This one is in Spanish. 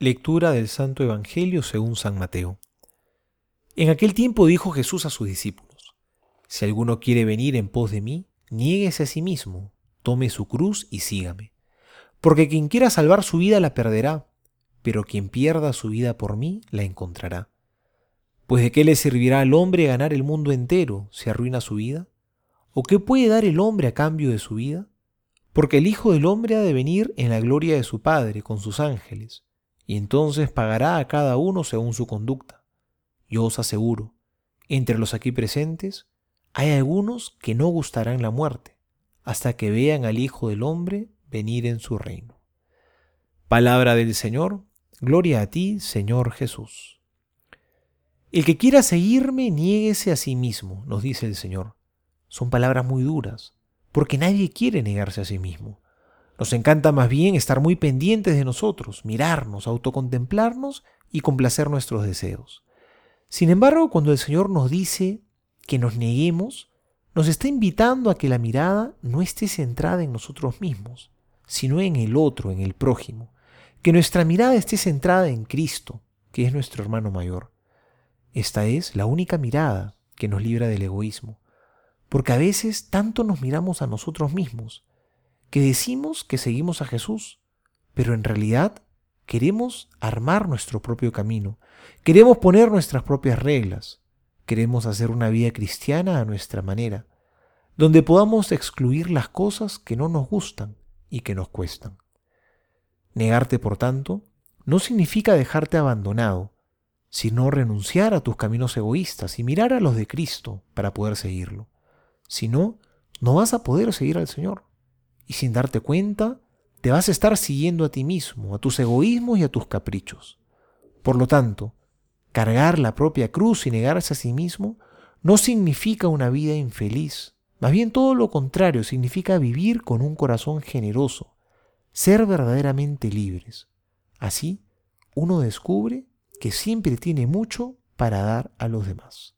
Lectura del Santo Evangelio según San Mateo. En aquel tiempo dijo Jesús a sus discípulos, Si alguno quiere venir en pos de mí, niéguese a sí mismo, tome su cruz y sígame. Porque quien quiera salvar su vida la perderá, pero quien pierda su vida por mí la encontrará. Pues de qué le servirá al hombre ganar el mundo entero si arruina su vida? ¿O qué puede dar el hombre a cambio de su vida? Porque el Hijo del Hombre ha de venir en la gloria de su Padre con sus ángeles y entonces pagará a cada uno según su conducta. Yo os aseguro, entre los aquí presentes, hay algunos que no gustarán la muerte, hasta que vean al Hijo del Hombre venir en su reino. Palabra del Señor, gloria a ti, Señor Jesús. El que quiera seguirme, niéguese a sí mismo, nos dice el Señor. Son palabras muy duras, porque nadie quiere negarse a sí mismo. Nos encanta más bien estar muy pendientes de nosotros, mirarnos, autocontemplarnos y complacer nuestros deseos. Sin embargo, cuando el Señor nos dice que nos neguemos, nos está invitando a que la mirada no esté centrada en nosotros mismos, sino en el otro, en el prójimo, que nuestra mirada esté centrada en Cristo, que es nuestro hermano mayor. Esta es la única mirada que nos libra del egoísmo, porque a veces tanto nos miramos a nosotros mismos, que decimos que seguimos a Jesús, pero en realidad queremos armar nuestro propio camino, queremos poner nuestras propias reglas, queremos hacer una vida cristiana a nuestra manera, donde podamos excluir las cosas que no nos gustan y que nos cuestan. Negarte, por tanto, no significa dejarte abandonado, sino renunciar a tus caminos egoístas y mirar a los de Cristo para poder seguirlo. Si no, no vas a poder seguir al Señor y sin darte cuenta, te vas a estar siguiendo a ti mismo, a tus egoísmos y a tus caprichos. Por lo tanto, cargar la propia cruz y negarse a sí mismo no significa una vida infeliz, más bien todo lo contrario, significa vivir con un corazón generoso, ser verdaderamente libres. Así, uno descubre que siempre tiene mucho para dar a los demás.